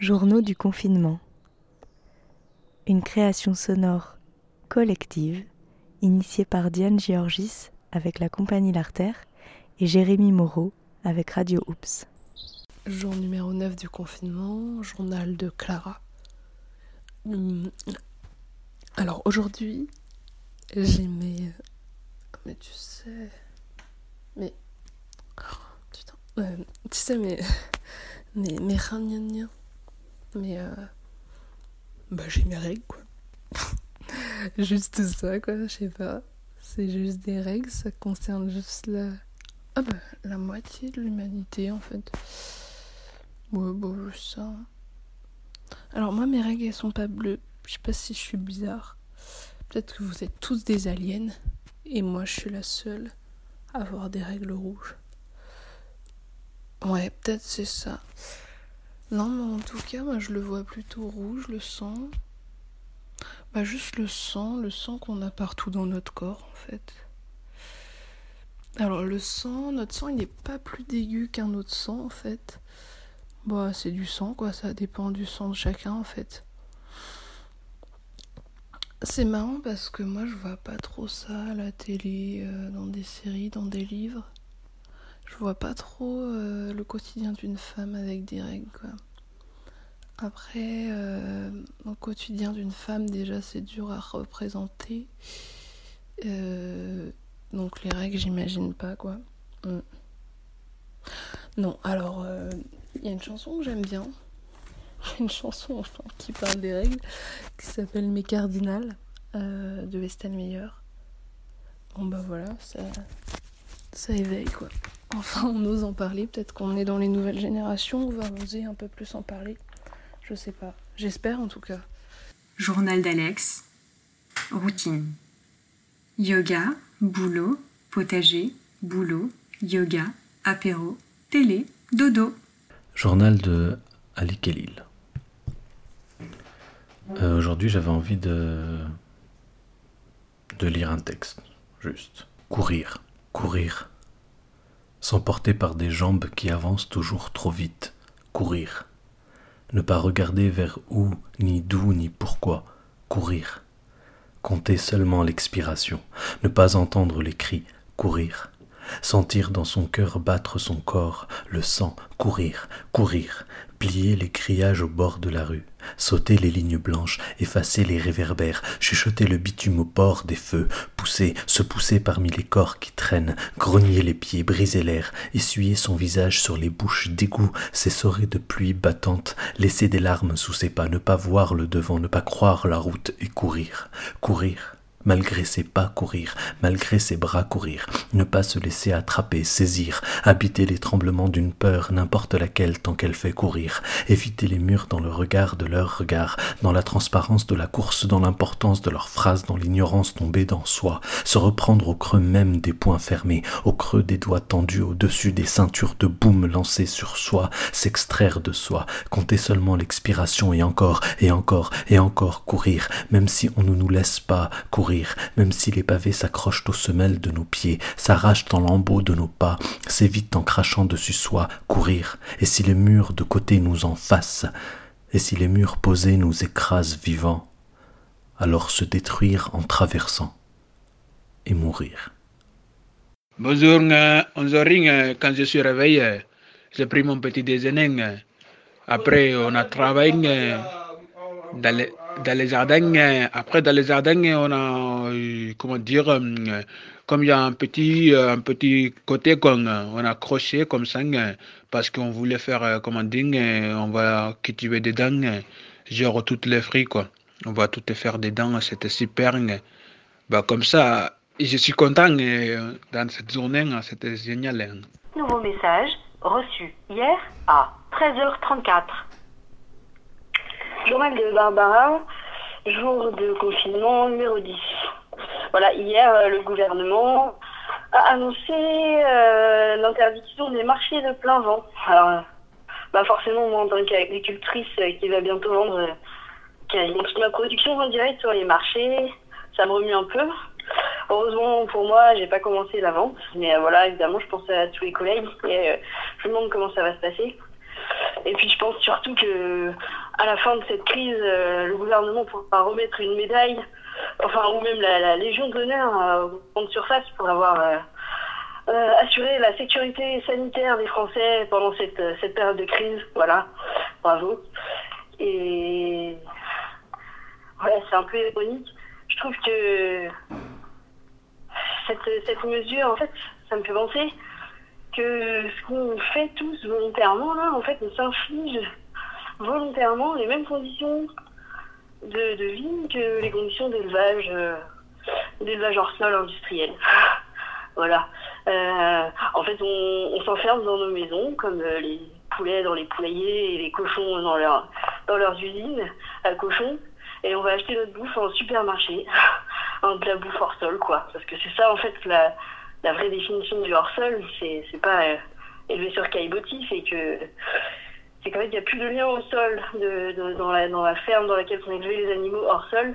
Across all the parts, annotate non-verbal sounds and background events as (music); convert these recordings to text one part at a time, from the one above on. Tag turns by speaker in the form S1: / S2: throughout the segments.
S1: Journaux du confinement. Une création sonore collective initiée par Diane Georgis avec la compagnie L'Artère et Jérémy Moreau avec Radio Oops.
S2: Jour numéro 9 du confinement, journal de Clara. Hum, alors aujourd'hui, j'ai mes. Mais tu sais. Mais. Oh, tu sais, mais. Mais. Mais. Mais. Euh, bah, j'ai mes règles, quoi. (laughs) juste ça, quoi, je sais pas. C'est juste des règles, ça concerne juste la. Ah bah, la moitié de l'humanité, en fait. Ouais, bon, ça. Alors, moi, mes règles, elles sont pas bleues. Je sais pas si je suis bizarre. Peut-être que vous êtes tous des aliens. Et moi, je suis la seule à avoir des règles rouges. Ouais, peut-être c'est ça. Non, mais en tout cas, moi, je le vois plutôt rouge, le sang. Bah, juste le sang, le sang qu'on a partout dans notre corps, en fait. Alors, le sang, notre sang, il n'est pas plus dégueu qu'un autre sang, en fait. Bah, c'est du sang, quoi, ça dépend du sang de chacun, en fait. C'est marrant parce que moi je vois pas trop ça à la télé, euh, dans des séries, dans des livres. Je vois pas trop euh, le quotidien d'une femme avec des règles quoi. Après, euh, le quotidien d'une femme déjà c'est dur à représenter. donc les règles j'imagine pas quoi. Mm. Non, alors il y a une chanson que j'aime bien (laughs) une chanson enfin qui parle des règles qui s'appelle Mes Cardinales euh, de Meyer. Bon bah voilà, ça, ça éveille quoi. Enfin on ose en parler, peut-être qu'on est dans les nouvelles générations, on va oser un peu plus en parler. Je sais pas, j'espère en tout cas.
S3: Journal d'Alex, routine. Yoga, boulot, potager, boulot, yoga, apéro, télé, dodo.
S4: Journal de Ali Kelil. Euh, aujourd'hui, j'avais envie de de lire un texte, juste. Courir, courir. S'emporter par des jambes qui avancent toujours trop vite. Courir. Ne pas regarder vers où, ni d'où, ni pourquoi. Courir. Compter seulement l'expiration. Ne pas entendre les cris. Courir sentir dans son cœur battre son corps, le sang, courir, courir, plier les criages au bord de la rue, sauter les lignes blanches, effacer les réverbères, chuchoter le bitume au bord des feux, pousser, se pousser parmi les corps qui traînent, grogner les pieds, briser l'air, essuyer son visage sur les bouches d'égout, s'essorer de pluie battante, laisser des larmes sous ses pas, ne pas voir le devant, ne pas croire la route et courir, courir, malgré ses pas courir, malgré ses bras courir, ne pas se laisser attraper, saisir, habiter les tremblements d'une peur, n'importe laquelle tant qu'elle fait courir, éviter les murs dans le regard de leur regard, dans la transparence de la course, dans l'importance de leurs phrases, dans l'ignorance tombée dans soi, se reprendre au creux même des poings fermés, au creux des doigts tendus au-dessus des ceintures de boum lancées sur soi, s'extraire de soi, compter seulement l'expiration et encore, et encore, et encore courir, même si on ne nous laisse pas courir même si les pavés s'accrochent aux semelles de nos pieds, s'arrachent en lambeaux de nos pas, s'évitent en crachant dessus soi, courir, et si les murs de côté nous en fassent, et si les murs posés nous écrasent vivants, alors se détruire en traversant et mourir.
S5: Bonjour, 11h quand je suis réveillé, j'ai pris mon petit déjeuner. Après, on a travaillé dans dans les jardins, euh, après dans les jardins, on a, euh, comment dire, euh, comme il y a un petit, un petit côté qu'on on a accroché comme ça, parce qu'on voulait faire, comment dire, on va cultiver des dents, genre toutes les fruits, quoi. On va tout faire des dents, c'était super. Bah, comme ça, je suis content dans cette journée, c'était génial.
S6: Nouveau message reçu hier à 13h34. Journal de Barbara, jour de confinement numéro 10. Voilà, hier, euh, le gouvernement a annoncé euh, l'interdiction des marchés de plein vent. Alors, bah forcément, moi, en tant qu'agricultrice euh, qui va bientôt vendre ma production en direct sur les marchés, ça me remue un peu. Heureusement pour moi, j'ai pas commencé la vente, mais voilà, évidemment, je pense à tous les collègues et je me demande comment ça va se passer. Et puis je pense surtout que à la fin de cette crise, le gouvernement pourra remettre une médaille, enfin ou même la, Légion d'honneur au fond de surface pour avoir assuré la sécurité sanitaire des Français pendant cette, cette période de crise. Voilà, bravo. Et ouais, c'est un peu ironique. Je trouve que cette, cette mesure, en fait, ça me fait penser que ce qu'on fait tous volontairement, là, en fait, on s'inflige volontairement les mêmes conditions de, de vie que les conditions d'élevage, euh, d'élevage hors sol industriel. (laughs) voilà. Euh, en fait, on, s'enferme dans nos maisons, comme euh, les poulets dans les poulaillers et les cochons dans, leur, dans leurs usines à cochons, et on va acheter notre bouffe en supermarché, (laughs) de la bouffe hors sol, quoi. Parce que c'est ça, en fait, la, la vraie définition du hors-sol, c'est, c'est pas euh, élevé sur caillebotif et que c'est qu'en fait, il n'y a plus de lien au sol de, dans, la, dans la ferme dans laquelle sont élevés les animaux hors sol.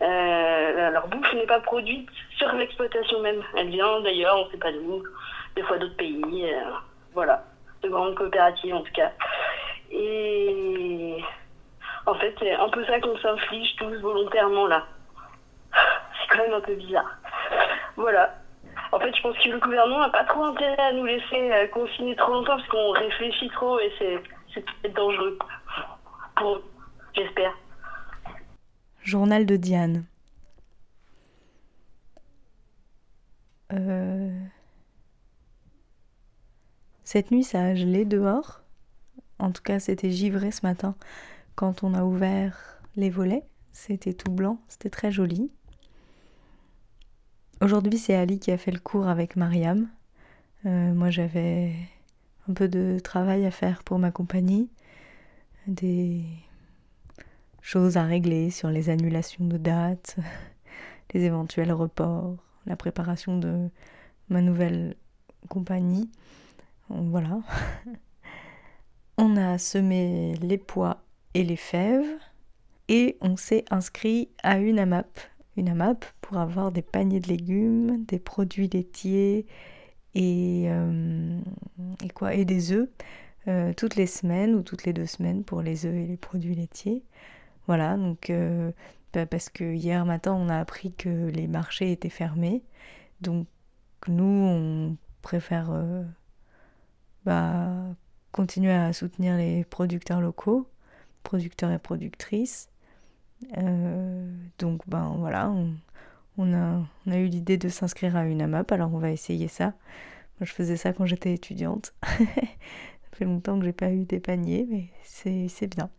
S6: Euh, leur bouffe n'est pas produite sur l'exploitation même. Elle vient d'ailleurs, on ne sait pas d'où, des fois d'autres pays. Euh, voilà, de grandes coopératives en tout cas. Et en fait, c'est un peu ça qu'on s'inflige tous volontairement là. (laughs) C'est quand même un peu bizarre. Voilà. En fait, je pense que le gouvernement n'a pas trop intérêt à nous laisser euh, confiner trop longtemps parce qu'on réfléchit trop et c'est, dangereux. Pour j'espère.
S1: Journal de Diane. Euh, cette nuit, ça a gelé dehors. En tout cas, c'était givré ce matin quand on a ouvert les volets. C'était tout blanc, c'était très joli. Aujourd'hui, c'est Ali qui a fait le cours avec Mariam. Euh, moi, j'avais un peu de travail à faire pour ma compagnie, des choses à régler sur les annulations de dates, (laughs) les éventuels reports, la préparation de ma nouvelle compagnie. Voilà. (laughs) On a semé les pois et les fèves et on s'est inscrit à une AMAP, une AMAP pour avoir des paniers de légumes, des produits laitiers et, euh, quoi et des œufs euh, toutes les semaines ou toutes les deux semaines pour les œufs et les produits laitiers. Voilà, donc euh, bah, parce que hier matin on a appris que les marchés étaient fermés, donc nous on préfère bah, continuer à soutenir les producteurs locaux, producteurs et productrices. Donc ben voilà, on a, on a eu l'idée de s'inscrire à une AMAP, alors on va essayer ça. Moi, je faisais ça quand j'étais étudiante. (laughs) ça fait longtemps que j'ai pas eu des paniers, mais c'est bien.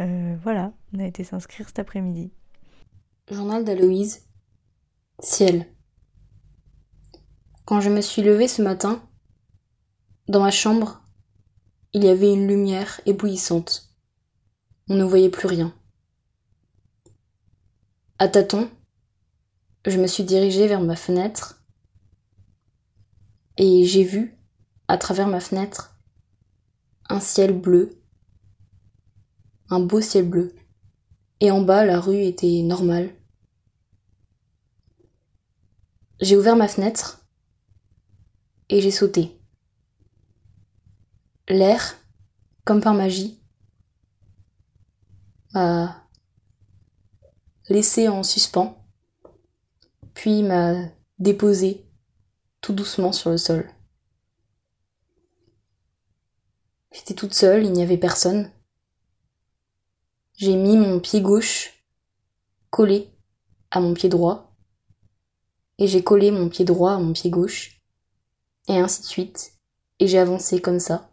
S1: Euh, voilà, on a été s'inscrire cet après-midi.
S7: Journal d'Aloïse. Ciel. Quand je me suis levée ce matin, dans ma chambre, il y avait une lumière éblouissante. On ne voyait plus rien. À tâtons, je me suis dirigée vers ma fenêtre et j'ai vu, à travers ma fenêtre, un ciel bleu, un beau ciel bleu. Et en bas, la rue était normale. J'ai ouvert ma fenêtre et j'ai sauté. L'air, comme par magie, m'a laissé en suspens puis m'a déposé tout doucement sur le sol. J'étais toute seule, il n'y avait personne. J'ai mis mon pied gauche collé à mon pied droit, et j'ai collé mon pied droit à mon pied gauche, et ainsi de suite, et j'ai avancé comme ça,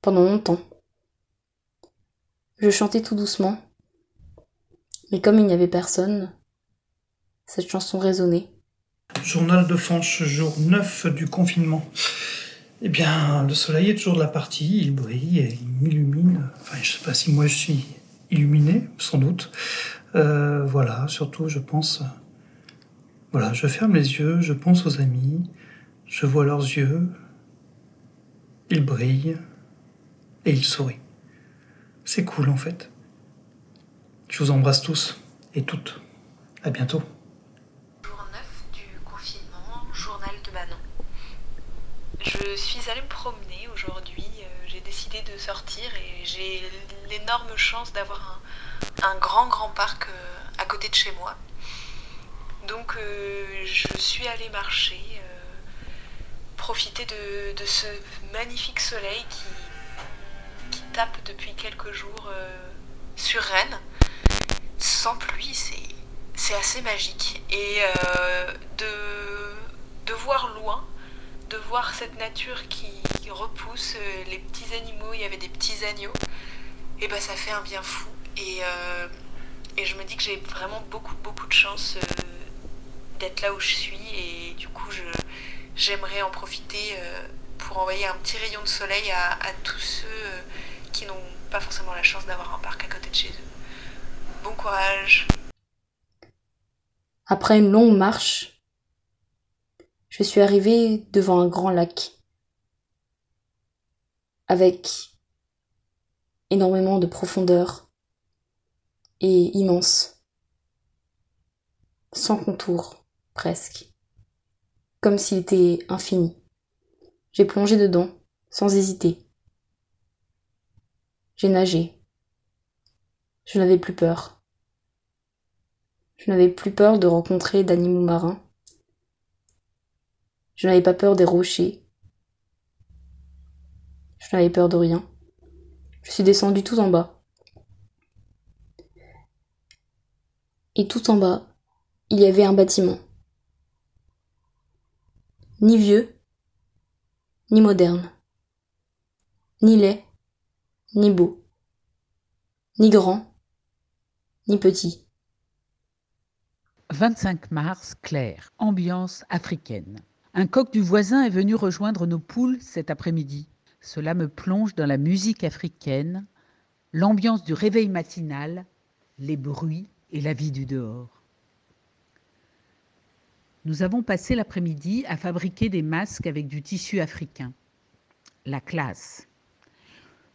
S7: pendant longtemps. Je chantais tout doucement, mais comme il n'y avait personne, cette chanson résonnait.
S8: Journal de Fanche, jour 9 du confinement. Eh bien, le soleil est toujours de la partie, il brille et il m'illumine. Enfin, je sais pas si moi je suis illuminé, sans doute. Euh, voilà, surtout, je pense. Voilà, je ferme les yeux, je pense aux amis, je vois leurs yeux, ils brillent et ils sourient. C'est cool en fait. Je vous embrasse tous et toutes. À bientôt.
S9: Je suis allée me promener aujourd'hui. Euh, j'ai décidé de sortir et j'ai l'énorme chance d'avoir un, grand grand parc à côté de chez moi. Donc je suis allée marcher, profiter de, ce magnifique soleil qui tape depuis quelques jours sur Rennes. Sans pluie, c'est assez magique. Et de, de voir loin de voir cette nature qui, repousse euh, les petits animaux, il y avait des petits agneaux, et ben ça fait un bien fou. Et, euh, et je me dis que j'ai vraiment beaucoup beaucoup de chance euh, d'être là où je suis et du coup j'aimerais en profiter pour envoyer un petit rayon de soleil à tous ceux qui n'ont pas forcément la chance d'avoir un parc à côté de chez eux. Bon courage
S7: Après une longue marche, je suis arrivée devant un grand lac avec énormément de profondeur et immense, sans contour presque, comme s'il était infini. J'ai plongé dedans sans hésiter. J'ai nagé. Je n'avais plus peur. Je n'avais plus peur de rencontrer d'animaux marins je n'avais pas peur des rochers. Je n'avais peur de rien. Je suis descendue tout en bas. Et tout en bas, il y avait un bâtiment. Ni vieux, ni moderne. Ni laid, ni beau. Ni grand, ni petit.
S10: 25 mars, clair, ambiance africaine. Un coq du voisin est venu rejoindre nos poules cet après-midi. Cela me plonge dans la musique africaine, l'ambiance du réveil matinal, les bruits et la vie du dehors. Nous avons passé l'après-midi à fabriquer des masques avec du tissu africain. La classe.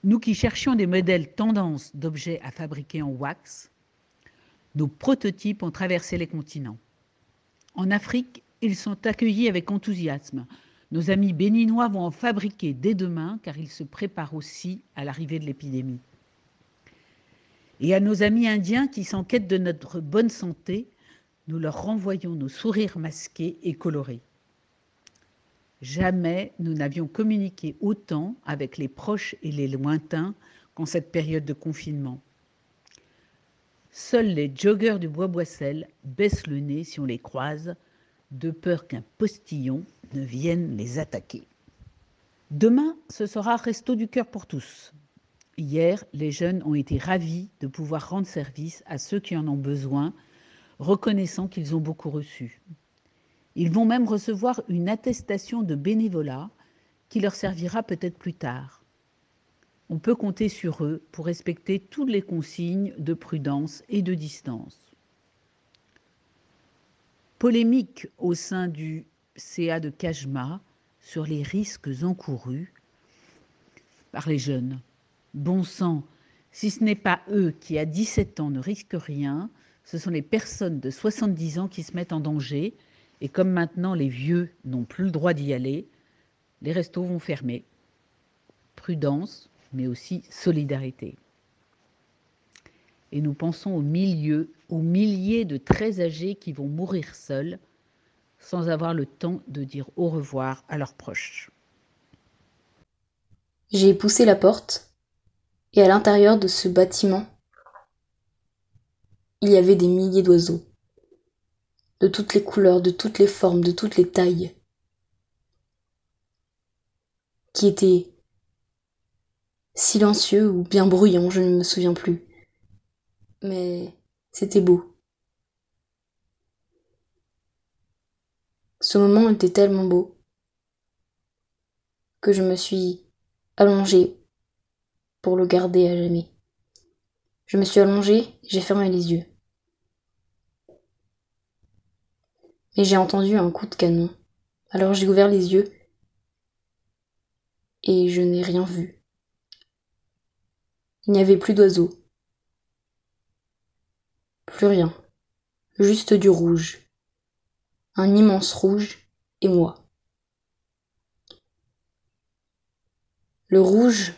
S10: Nous qui cherchions des modèles tendance d'objets à fabriquer en wax, nos prototypes ont traversé les continents. En Afrique ils sont accueillis avec enthousiasme. Nos amis béninois vont en fabriquer dès demain car ils se préparent aussi à l'arrivée de l'épidémie. Et à nos amis indiens qui s'enquêtent de notre bonne santé, nous leur renvoyons nos sourires masqués et colorés. Jamais nous n'avions communiqué autant avec les proches et les lointains qu'en cette période de confinement. Seuls les joggeurs du Bois-Boissel baissent le nez si on les croise, de peur qu'un postillon ne vienne les attaquer. Demain, ce sera Resto du cœur pour tous. Hier, les jeunes ont été ravis de pouvoir rendre service à ceux qui en ont besoin, reconnaissant qu'ils ont beaucoup reçu. Ils vont même recevoir une attestation de bénévolat qui leur servira peut-être plus tard. On peut compter sur eux pour respecter toutes les consignes de prudence et de distance polémique au sein du CA de Kajma sur les risques encourus par les jeunes. Bon sang, si ce n'est pas eux qui à 17 ans ne risquent rien, ce sont les personnes de 70 ans qui se mettent en danger, et comme maintenant les vieux n'ont plus le droit d'y aller, les restos vont fermer. Prudence, mais aussi solidarité et nous pensons au milieu, aux milliers de très âgés qui vont mourir seuls sans avoir le temps de dire au revoir à leurs proches.
S7: J'ai poussé la porte et à l'intérieur de ce bâtiment, il y avait des milliers d'oiseaux, de toutes les couleurs, de toutes les formes, de toutes les tailles, qui étaient silencieux ou bien bruyants, je ne me souviens plus mais c'était beau. Ce moment était tellement beau que je me suis allongée pour le garder à jamais. Je me suis allongée, j'ai fermé les yeux. Et j'ai entendu un coup de canon. Alors j'ai ouvert les yeux et je n'ai rien vu. Il n'y avait plus d'oiseaux. Plus rien. Juste du rouge. Un immense rouge et moi. Le rouge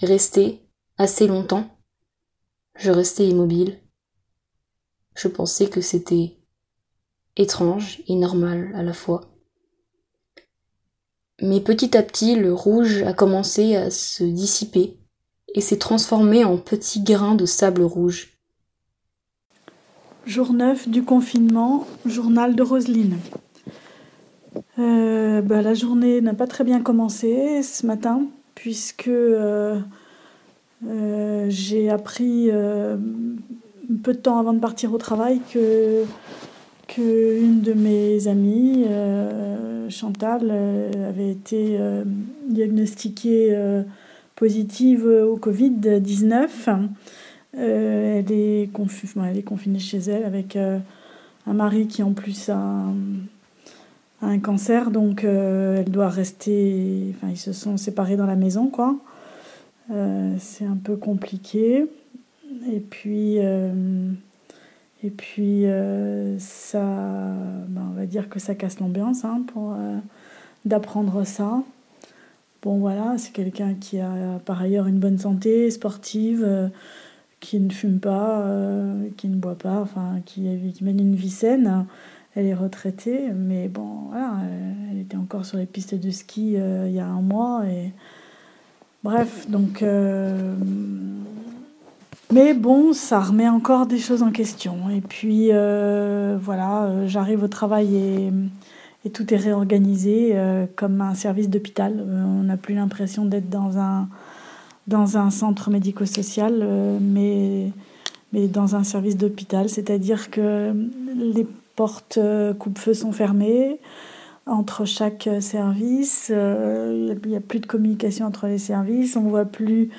S7: resté assez longtemps. Je restais immobile. Je pensais que c'était étrange et normal à la fois. Mais petit à petit, le rouge a commencé à se dissiper et s'est transformé en petits grains de sable rouge.
S11: Jour 9 du confinement, journal de Roseline. Euh, bah, la journée n'a pas très bien commencé ce matin, puisque euh, euh, j'ai appris peu de temps avant de partir au travail que, que une de mes amies, Chantal, avait été diagnostiquée positive au Covid-19. elle, est elle est confinée chez elle avec un mari qui en plus a un cancer, donc euh, elle doit rester. Enfin, ils se sont séparés dans la maison, quoi. Euh, c'est un peu compliqué. Et puis, euh, et puis ça, ben, on va dire que ça casse l'ambiance hein, pour d'apprendre ça. Bon, voilà, c'est quelqu'un qui a par ailleurs une bonne santé, sportive, qui ne fume pas, qui ne boit pas, enfin, qui, mène une vie saine elle est retraitée, mais bon, voilà, elle était encore sur les pistes de ski euh, il y a un mois. Bref, donc. Euh, mais bon, ça remet encore des choses en question. Et puis, euh, voilà, j'arrive au travail et, et, tout est réorganisé comme un service d'hôpital. on n'a plus l'impression d'être dans un, dans un centre médico-social, mais, mais dans un service d'hôpital. C'est-à-dire que les portes euh, coupe-feu sont fermées entre chaque service. Euh, il n'y a plus de communication entre les services. On ne voit plus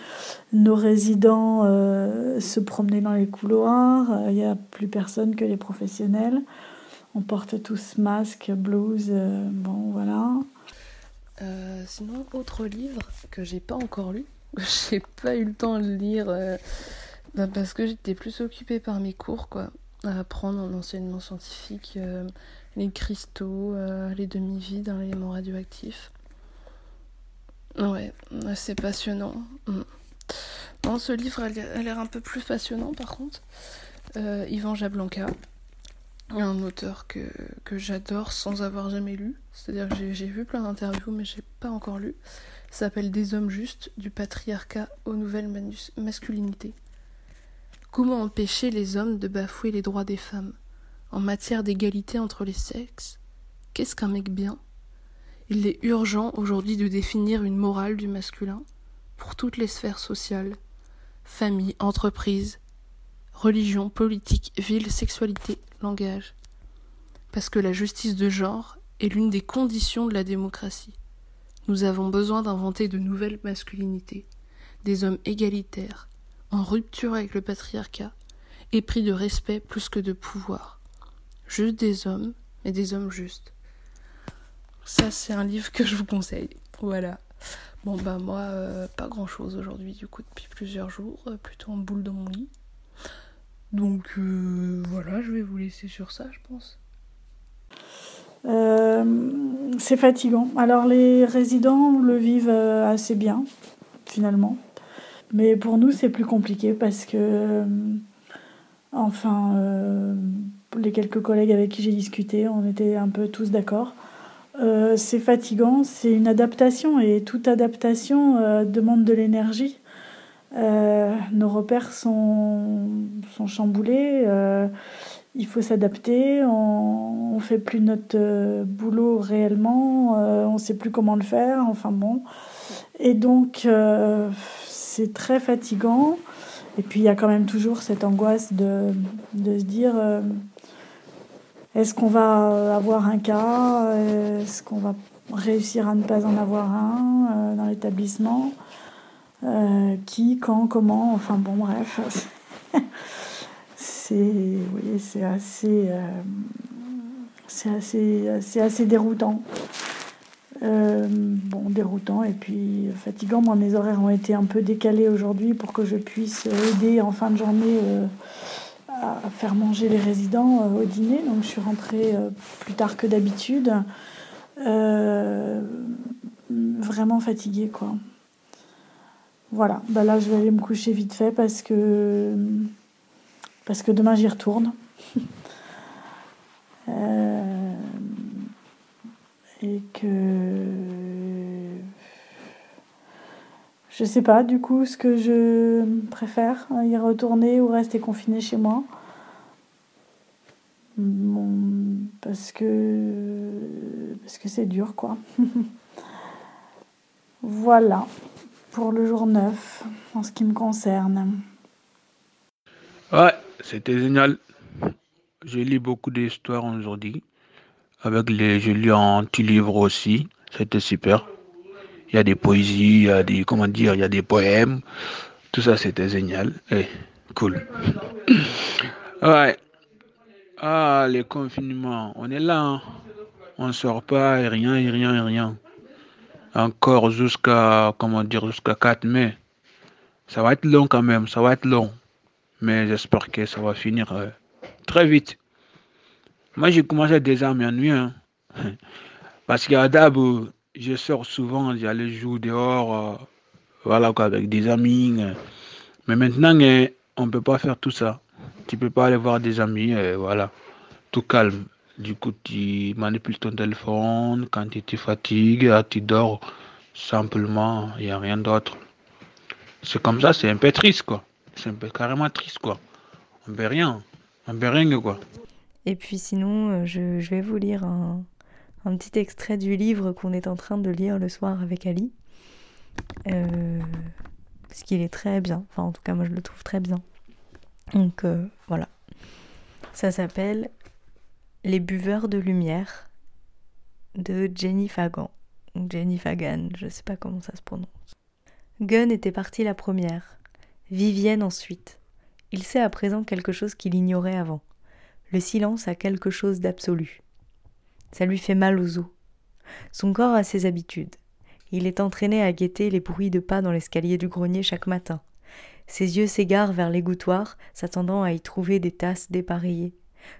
S11: nos résidents euh, se promener dans les couloirs. Il n'y a plus personne que les professionnels. On porte tous masque, blouse. bon, voilà.
S2: sinon, autre livre que j'ai pas encore lu, (laughs) j'ai pas eu le temps de lire bah, parce que j'étais plus occupée par mes cours, quoi à apprendre en enseignement scientifique euh, les cristaux, euh, les demi-vides, hein, l'élément radioactif. Ouais, c'est passionnant. Mm. Bon, ce livre a l'air un peu plus passionnant par contre. Euh, Yvan Jablanca, un auteur que, j'adore sans avoir jamais lu. C'est-à-dire que j'ai vu plein d'interviews mais j'ai pas encore lu. S'appelle Des hommes justes, du patriarcat aux nouvelles masculinités. Comment empêcher les hommes de bafouer les droits des femmes? En matière d'égalité entre les sexes, qu'est-ce qu'un mec bien? Il est urgent aujourd'hui de définir une morale du masculin pour toutes les sphères sociales famille, entreprise, religion, politique, ville, sexualité, langage. Parce que la justice de genre est l'une des conditions de la démocratie. Nous avons besoin d'inventer de nouvelles masculinités, des hommes égalitaires, en rupture avec le patriarcat, épris de respect plus que de pouvoir. Juste des hommes, mais des hommes justes. Ça, c'est un livre que je vous conseille. Voilà. Bon, bah, moi, euh, pas grand chose aujourd'hui, du coup, depuis plusieurs jours, euh, plutôt en boule dans mon lit. Donc, euh, voilà, je vais vous laisser sur ça, je pense.
S11: c'est fatigant. Alors, les résidents le vivent assez bien, finalement. Mais pour nous, c'est plus compliqué parce que, euh, enfin, euh, les quelques collègues avec qui j'ai discuté, on était un peu tous d'accord. Euh, c'est fatigant, c'est une adaptation et toute adaptation demande de l'énergie. Nos repères sont, sont chamboulés, il faut s'adapter, on ne fait plus notre boulot réellement, on ne sait plus comment le faire, enfin bon. Et donc, c'est très fatigant. Et puis il y a quand même toujours cette angoisse de, se dire euh, est-ce qu'on va avoir un cas Est-ce qu'on va réussir à ne pas en avoir un euh, dans l'établissement? Euh, Qui, quand, comment Enfin bon, bref. (laughs) c'est oui, c'est assez, c'est assez, assez déroutant. Euh, bon, déroutant et puis fatigant. Moi, mes horaires ont été un peu décalés aujourd'hui pour que je puisse aider en fin de journée euh, à faire manger les résidents euh, au dîner. Donc, je suis rentrée plus tard que d'habitude. vraiment fatiguée, quoi. Voilà, bah là je vais aller me coucher vite fait parce que parce que demain j'y retourne. (laughs) Euh, et que je sais pas du coup ce que je préfère, y retourner ou rester confiné chez moi. parce que parce que c'est dur quoi. (laughs) voilà pour le jour 9 en ce qui me concerne.
S5: Ouais, c'était génial. J'ai lu beaucoup d'histoires aujourd'hui. Avec les, lu un petit livre aussi. C'était super. Il y a des poésies, il y a des, comment dire, il y a des poèmes. Tout ça, c'était génial. Et cool. (coughs) ouais. Ah, les confinements. On est là. Hein. On sort pas et rien, et rien, et rien. Encore jusqu'à, comment dire, jusqu'à 4 mai. Ça va être long quand même, ça va être long. Mais j'espère que ça va finir euh, très vite. Moi, j'ai commencé déjà à m'ennuyer. Hein. (laughs) Parce qu'à Dab, je sors souvent, j'allais jouer dehors, euh, voilà avec des amis. Euh. Mais maintenant, on ne peut pas faire tout ça. Tu peux pas aller voir des amis, voilà. Tout calme. Du coup, tu manipules ton téléphone. Quand tu te fatigues, tu dors simplement. Il n'y a rien d'autre. C'est comme ça, c'est un peu triste, quoi. C'est un peu carrément triste, quoi. On ne rien. On ne rien, quoi.
S1: Et puis sinon, euh, je, vais vous lire un, petit extrait du livre qu'on est en train de lire le soir avec Ali. Euh, parce qu'il est très bien. Enfin, en tout cas, moi, je le trouve très bien. Donc, euh, voilà. Ça s'appelle les buveurs de lumière de Jenny Fagan. Jenny Fagan, je ne sais pas comment ça se prononce. Gunn était partie la première, Vivienne ensuite. Il sait à présent quelque chose qu'il ignorait avant. Le silence a quelque chose d'absolu. Ça lui fait mal aux os. Son corps a ses habitudes. Il est entraîné à guetter les bruits de pas dans l'escalier du grenier chaque matin. Ses yeux s'égarent vers l'égouttoir, s'attendant à y trouver des tasses dépareillées.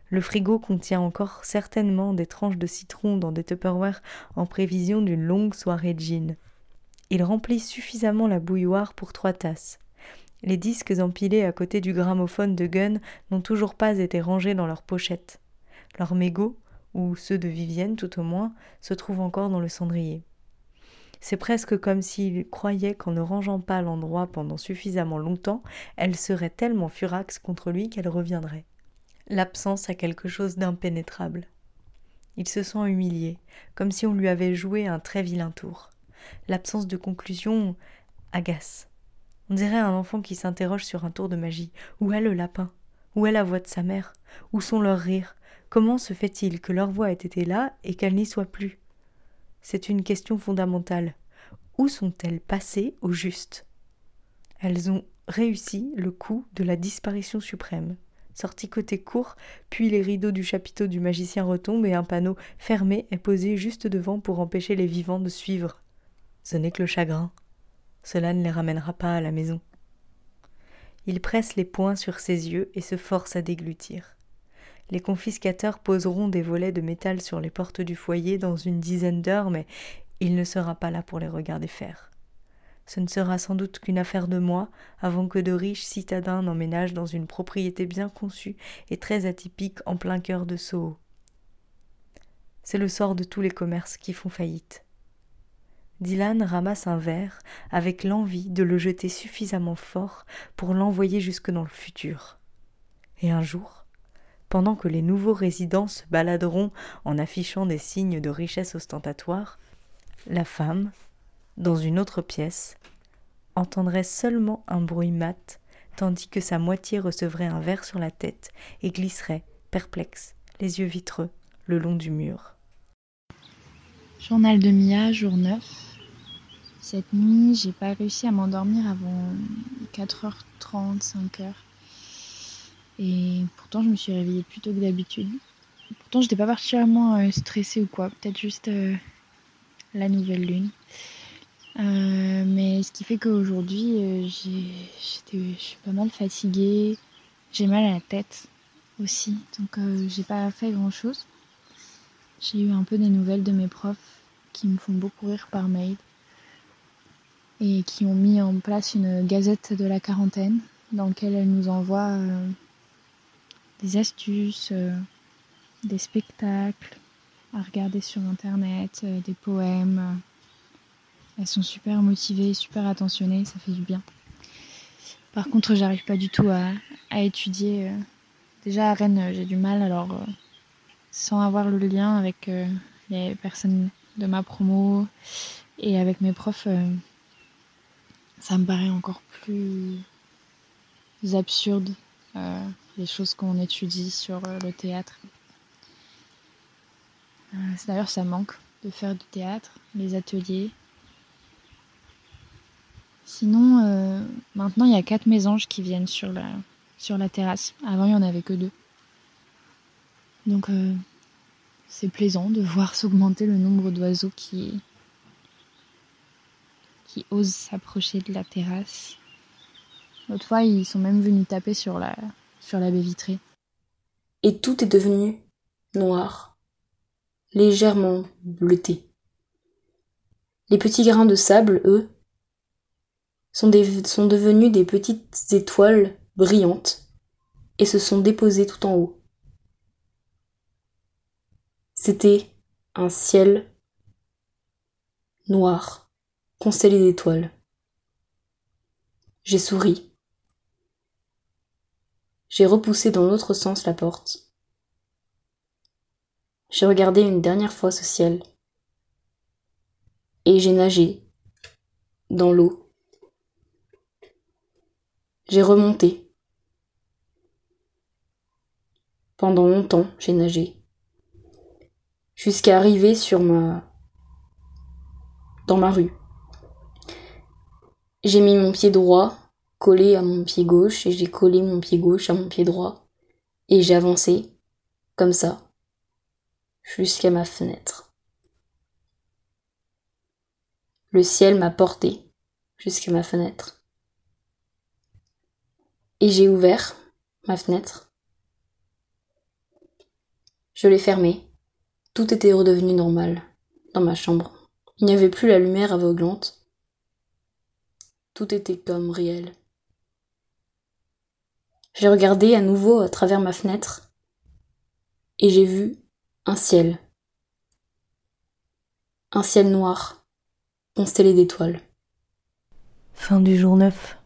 S1: Le frigo contient encore certainement des tranches de citron dans des Tupperware en prévision d'une longue soirée de gin. Il remplit suffisamment la bouilloire pour trois tasses. Les disques empilés à côté du gramophone de Gunn n'ont toujours pas été rangés dans leurs pochettes. Leurs mégots, ou ceux de Vivienne tout au moins, se trouvent encore dans le cendrier. C'est presque comme s'il croyait qu'en ne rangeant pas l'endroit pendant suffisamment longtemps, elle serait tellement furax contre lui qu'elle reviendrait. L'absence a quelque chose d'impénétrable. Il se sent humilié, comme si on lui avait joué un très vilain tour. L'absence de conclusion agace. On dirait un enfant qui s'interroge sur un tour de magie. Où est le lapin? Où est la voix de sa mère? Où sont leurs rires? Comment se fait-il que leur voix ait été là et qu'elle n'y soit plus? C'est une question fondamentale. Où sont-elles passées au juste? Elles ont réussi le coup de la disparition suprême sorti côté court, puis les rideaux du chapiteau du magicien retombent et un panneau fermé est posé juste devant pour empêcher les vivants de suivre. Ce n'est que le chagrin. Cela ne les ramènera pas à la maison. Il presse les poings sur ses yeux et se force à déglutir. Les confiscateurs poseront des volets de métal sur les portes du foyer dans une dizaine d'heures, mais il ne sera pas là pour les regarder faire. Ce ne sera sans doute qu'une affaire de mois avant que de riches citadins n'emménagent dans une propriété bien conçue et très atypique en plein cœur de Soho. C'est le sort de tous les commerces qui font faillite. Dylan ramasse un verre avec l'envie de le jeter suffisamment fort pour l'envoyer jusque dans le futur. Et un jour, pendant que les nouveaux résidents se baladeront en affichant des signes de richesse ostentatoire, la femme, dans une autre pièce, entendrait seulement un bruit mat, tandis que sa moitié recevrait un verre sur la tête et glisserait, perplexe, les yeux vitreux, le long du mur.
S12: Journal de Mia, jour 9. Cette nuit, j'ai pas réussi à m'endormir avant 4h30, 5h. Et pourtant, je me suis réveillée plus tôt que d'habitude. Pourtant, j'étais pas particulièrement euh, stressée ou quoi. Peut-être juste euh, la nouvelle lune. Euh, mais ce qui fait qu'aujourd'hui, euh, je suis pas mal fatiguée. J'ai mal à la tête aussi. Donc, euh, j'ai pas fait grand chose. J'ai eu un peu des nouvelles de mes profs qui me font beaucoup rire par mail. et qui ont mis en place une gazette de la quarantaine dans laquelle elles nous envoient des astuces, des spectacles à regarder sur internet, des poèmes. Elles sont super motivées, super attentionnées, ça fait du bien. Par contre, j'arrive pas du tout à, à étudier. Déjà à Rennes, j'ai du mal, alors sans avoir le lien avec les personnes de ma promo et avec mes profs, ça me paraît encore plus absurde euh, les choses qu'on étudie sur euh, le théâtre. Euh, D'ailleurs, ça manque de faire du théâtre, les ateliers. Sinon, euh, maintenant, il y a quatre mésanges qui viennent sur la, sur la terrasse. Avant, il n'y en avait que deux. Donc, euh, c'est plaisant de voir s'augmenter le nombre d'oiseaux qui, qui osent s'approcher de la terrasse. L'autre fois, ils sont même venus taper sur la, sur la baie vitrée.
S7: Et tout est devenu noir, légèrement bleuté. Les petits grains de sable, eux, sont, devenus des petites étoiles brillantes et se sont déposés tout en haut. C'était un ciel noir, constellé d'étoiles. J'ai souri. J'ai repoussé dans l'autre sens la porte. J'ai regardé une dernière fois ce ciel. Et j'ai nagé dans l'eau. J'ai remonté. Pendant longtemps, j'ai nagé. Jusqu'à arriver dans ma rue. J'ai mis mon pied droit collé à mon pied gauche et j'ai collé mon pied gauche à mon pied droit et j'ai avancé comme ça jusqu'à ma fenêtre. Le ciel m'a porté jusqu'à ma fenêtre. Et j'ai ouvert ma fenêtre. Je l'ai fermée. Tout était redevenu normal dans ma chambre. Il n'y avait plus la lumière aveuglante. Tout était comme réel. J'ai regardé à nouveau à travers ma fenêtre et j'ai vu un ciel. Un ciel noir, constellé d'étoiles.
S1: Fin du jour 9.